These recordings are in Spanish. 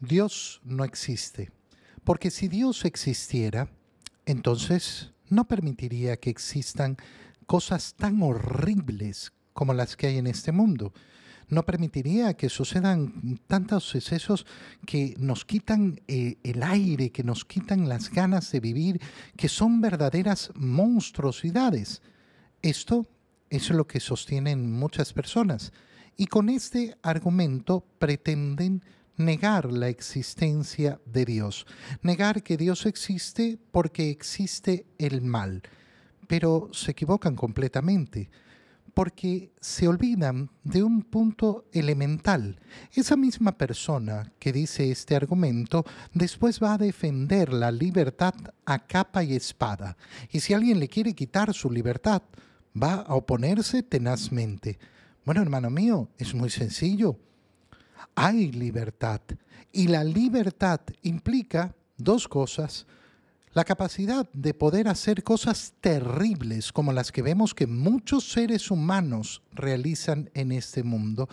Dios no existe, porque si Dios existiera, entonces no permitiría que existan cosas tan horribles como las que hay en este mundo. No permitiría que sucedan tantos excesos que nos quitan eh, el aire, que nos quitan las ganas de vivir, que son verdaderas monstruosidades. Esto es lo que sostienen muchas personas y con este argumento pretenden negar la existencia de Dios, negar que Dios existe porque existe el mal. Pero se equivocan completamente, porque se olvidan de un punto elemental. Esa misma persona que dice este argumento después va a defender la libertad a capa y espada. Y si alguien le quiere quitar su libertad, va a oponerse tenazmente. Bueno, hermano mío, es muy sencillo hay libertad. Y la libertad implica dos cosas. La capacidad de poder hacer cosas terribles como las que vemos que muchos seres humanos realizan en este mundo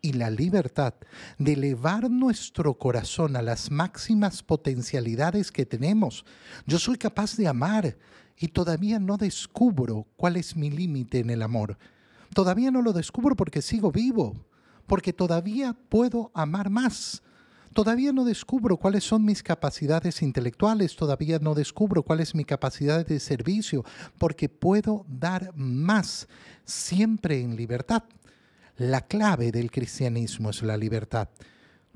y la libertad de elevar nuestro corazón a las máximas potencialidades que tenemos. Yo soy capaz de amar y todavía no descubro cuál es mi límite en el amor. Todavía no lo descubro porque sigo vivo porque todavía puedo amar más. Todavía no descubro cuáles son mis capacidades intelectuales, todavía no descubro cuál es mi capacidad de servicio, porque puedo dar más, siempre en libertad. La clave del cristianismo es la libertad.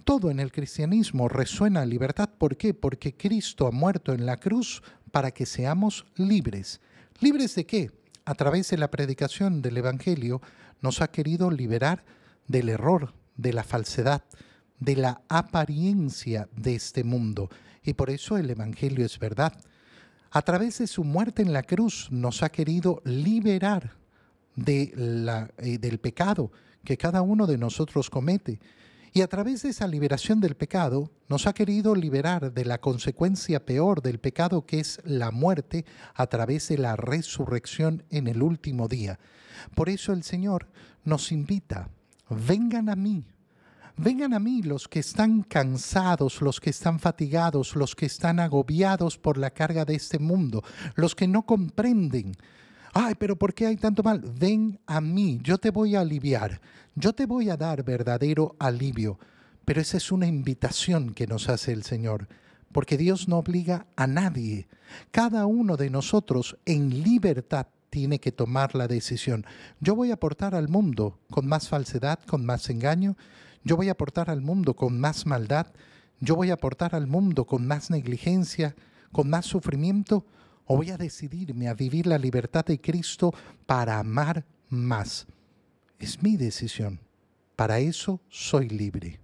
Todo en el cristianismo resuena libertad. ¿Por qué? Porque Cristo ha muerto en la cruz para que seamos libres. ¿Libres de qué? A través de la predicación del Evangelio nos ha querido liberar del error, de la falsedad, de la apariencia de este mundo. Y por eso el Evangelio es verdad. A través de su muerte en la cruz nos ha querido liberar de la, eh, del pecado que cada uno de nosotros comete. Y a través de esa liberación del pecado nos ha querido liberar de la consecuencia peor del pecado que es la muerte a través de la resurrección en el último día. Por eso el Señor nos invita vengan a mí. Vengan a mí los que están cansados, los que están fatigados, los que están agobiados por la carga de este mundo, los que no comprenden. Ay, pero ¿por qué hay tanto mal? Ven a mí, yo te voy a aliviar, yo te voy a dar verdadero alivio. Pero esa es una invitación que nos hace el Señor, porque Dios no obliga a nadie. Cada uno de nosotros en libertad tiene que tomar la decisión. Yo voy a aportar al mundo con más falsedad, con más engaño. Yo voy a aportar al mundo con más maldad. Yo voy a aportar al mundo con más negligencia, con más sufrimiento. O voy a decidirme a vivir la libertad de Cristo para amar más. Es mi decisión. Para eso soy libre.